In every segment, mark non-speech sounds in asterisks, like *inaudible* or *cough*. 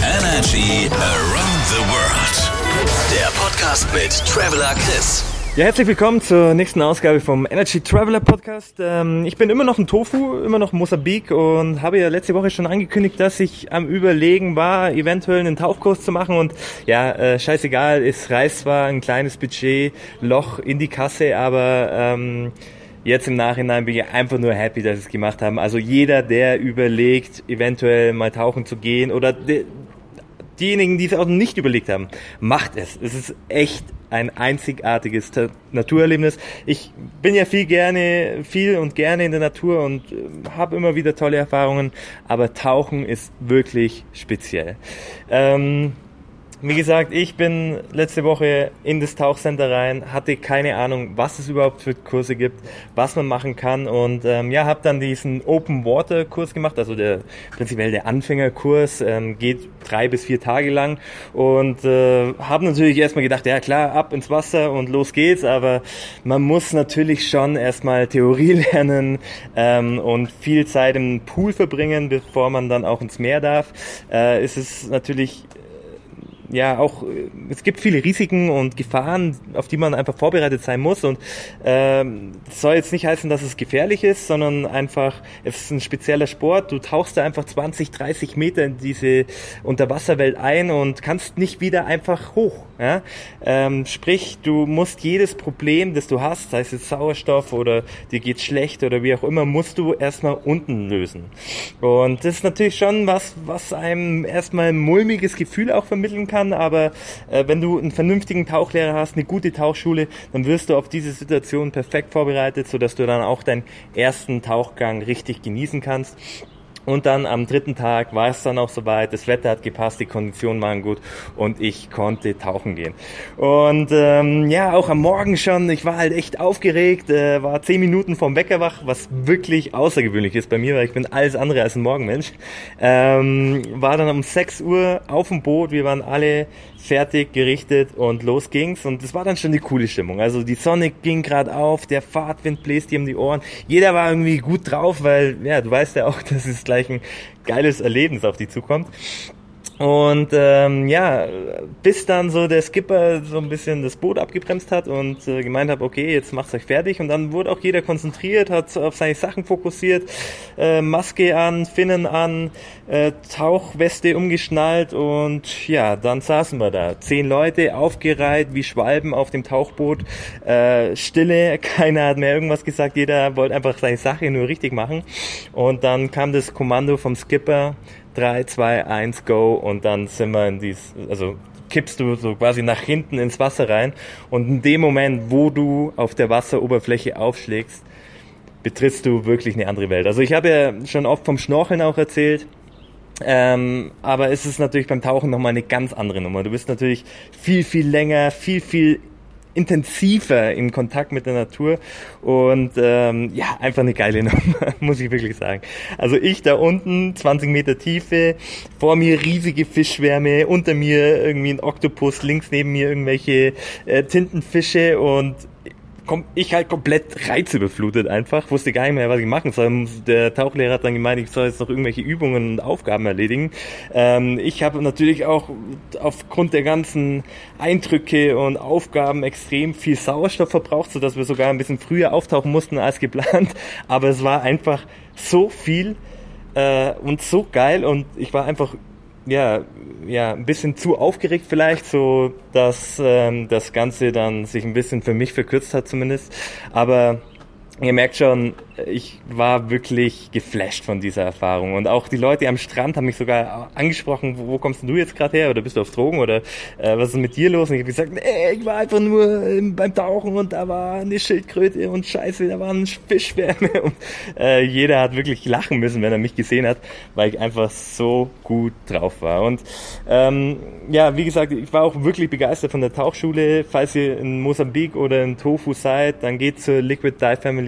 Energy Around the World. Der Podcast mit Traveler Chris. Ja, herzlich willkommen zur nächsten Ausgabe vom Energy Traveler Podcast. Ähm, ich bin immer noch in Tofu, immer noch Mosambik und habe ja letzte Woche schon angekündigt, dass ich am Überlegen war, eventuell einen Tauchkurs zu machen und ja, äh, scheißegal, es reißt zwar ein kleines Budget, Loch in die Kasse, aber ähm, Jetzt im Nachhinein bin ich einfach nur happy, dass sie es gemacht haben. Also jeder, der überlegt, eventuell mal tauchen zu gehen oder diejenigen, die es auch nicht überlegt haben, macht es. Es ist echt ein einzigartiges Naturerlebnis. Ich bin ja viel gerne, viel und gerne in der Natur und äh, habe immer wieder tolle Erfahrungen, aber Tauchen ist wirklich speziell. Ähm, wie gesagt, ich bin letzte Woche in das Tauchcenter rein, hatte keine Ahnung, was es überhaupt für Kurse gibt, was man machen kann und ähm, ja, habe dann diesen Open Water Kurs gemacht, also der prinzipiell der Anfängerkurs, ähm, geht drei bis vier Tage lang und äh, habe natürlich erstmal gedacht, ja klar, ab ins Wasser und los geht's, aber man muss natürlich schon erstmal Theorie *laughs* lernen ähm, und viel Zeit im Pool verbringen, bevor man dann auch ins Meer darf. Äh, ist es natürlich ja auch, äh, es gibt viele Risiken und Gefahren, auf die man einfach vorbereitet sein muss. Und ähm, soll jetzt nicht heißen, dass es gefährlich ist, sondern einfach, es ist ein spezieller Sport. Du tauchst da einfach 20, 30 Meter in diese Unterwasserwelt ein und kannst nicht wieder einfach hoch. Ja? Ähm, sprich, du musst jedes Problem, das du hast, sei es jetzt Sauerstoff oder dir geht schlecht oder wie auch immer, musst du erstmal unten lösen. Und das ist natürlich schon was, was einem erstmal ein mulmiges Gefühl auch vermitteln kann aber äh, wenn du einen vernünftigen Tauchlehrer hast, eine gute Tauchschule, dann wirst du auf diese Situation perfekt vorbereitet, sodass du dann auch deinen ersten Tauchgang richtig genießen kannst. Und dann am dritten Tag war es dann auch soweit, das Wetter hat gepasst, die Konditionen waren gut und ich konnte tauchen gehen. Und ähm, ja, auch am Morgen schon, ich war halt echt aufgeregt, äh, war zehn Minuten vom Wecker wach, was wirklich außergewöhnlich ist bei mir, weil ich bin alles andere als ein Morgenmensch. Ähm, war dann um 6 Uhr auf dem Boot, wir waren alle fertig, gerichtet und los ging's. Und das war dann schon die coole Stimmung. Also die Sonne ging gerade auf, der Fahrtwind bläst dir um die Ohren. Jeder war irgendwie gut drauf, weil, ja, du weißt ja auch, *laughs* dass es ein geiles Erlebnis auf die zukommt. Und ähm, ja, bis dann so der Skipper so ein bisschen das Boot abgebremst hat und äh, gemeint hat, okay, jetzt macht's euch fertig. Und dann wurde auch jeder konzentriert, hat auf seine Sachen fokussiert, äh, Maske an, Finnen an, äh, Tauchweste umgeschnallt und ja, dann saßen wir da. Zehn Leute aufgereiht wie Schwalben auf dem Tauchboot, äh, Stille, *laughs* keiner hat mehr irgendwas gesagt, jeder wollte einfach seine Sache nur richtig machen. Und dann kam das Kommando vom Skipper, 3, 2, 1, go und dann sind wir in dies, also kippst du so quasi nach hinten ins Wasser rein und in dem Moment, wo du auf der Wasseroberfläche aufschlägst, betrittst du wirklich eine andere Welt. Also ich habe ja schon oft vom Schnorcheln auch erzählt, ähm, aber es ist natürlich beim Tauchen nochmal eine ganz andere Nummer. Du bist natürlich viel, viel länger, viel, viel intensiver in Kontakt mit der Natur und ähm, ja, einfach eine geile *laughs* Nummer, muss ich wirklich sagen. Also ich da unten, 20 Meter Tiefe, vor mir riesige Fischschwärme, unter mir irgendwie ein Oktopus, links neben mir irgendwelche äh, Tintenfische und ich halt komplett reizüberflutet einfach, wusste gar nicht mehr, was ich machen soll. Der Tauchlehrer hat dann gemeint, ich soll jetzt noch irgendwelche Übungen und Aufgaben erledigen. Ähm, ich habe natürlich auch aufgrund der ganzen Eindrücke und Aufgaben extrem viel Sauerstoff verbraucht, sodass wir sogar ein bisschen früher auftauchen mussten als geplant. Aber es war einfach so viel äh, und so geil und ich war einfach ja, ja, ein bisschen zu aufgeregt vielleicht, so dass ähm, das Ganze dann sich ein bisschen für mich verkürzt hat zumindest. Aber ihr merkt schon, ich war wirklich geflasht von dieser Erfahrung. Und auch die Leute am Strand haben mich sogar angesprochen, wo, wo kommst du jetzt gerade her? Oder bist du auf Drogen? Oder äh, was ist mit dir los? Und ich habe gesagt, nee, ich war einfach nur beim Tauchen und da war eine Schildkröte und scheiße, da waren Fischwärme. *laughs* Und äh, jeder hat wirklich lachen müssen, wenn er mich gesehen hat, weil ich einfach so gut drauf war. Und ähm, ja, wie gesagt, ich war auch wirklich begeistert von der Tauchschule. Falls ihr in Mosambik oder in Tofu seid, dann geht zur Liquid Dive Family.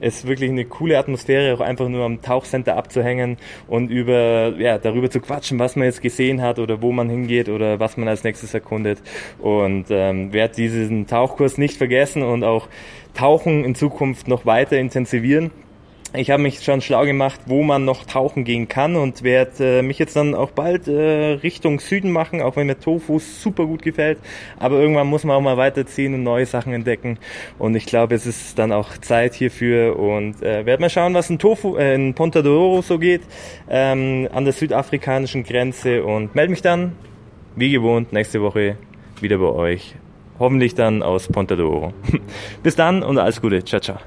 Es ist wirklich wirklich eine coole Atmosphäre, auch einfach nur am Tauchcenter abzuhängen und über, ja, darüber zu quatschen, was man jetzt gesehen hat oder wo man hingeht oder was man als nächstes erkundet. Und ähm, werde diesen Tauchkurs nicht vergessen und auch Tauchen in Zukunft noch weiter intensivieren. Ich habe mich schon schlau gemacht, wo man noch tauchen gehen kann und werde äh, mich jetzt dann auch bald äh, Richtung Süden machen, auch wenn mir Tofu super gut gefällt. Aber irgendwann muss man auch mal weiterziehen und neue Sachen entdecken. Und ich glaube, es ist dann auch Zeit hierfür und äh, werde mal schauen, was in Tofu, äh, in Ponta d'Oro so geht, ähm, an der südafrikanischen Grenze und melde mich dann, wie gewohnt, nächste Woche wieder bei euch. Hoffentlich dann aus Ponta d'Oro. *laughs* Bis dann und alles Gute. Ciao, ciao.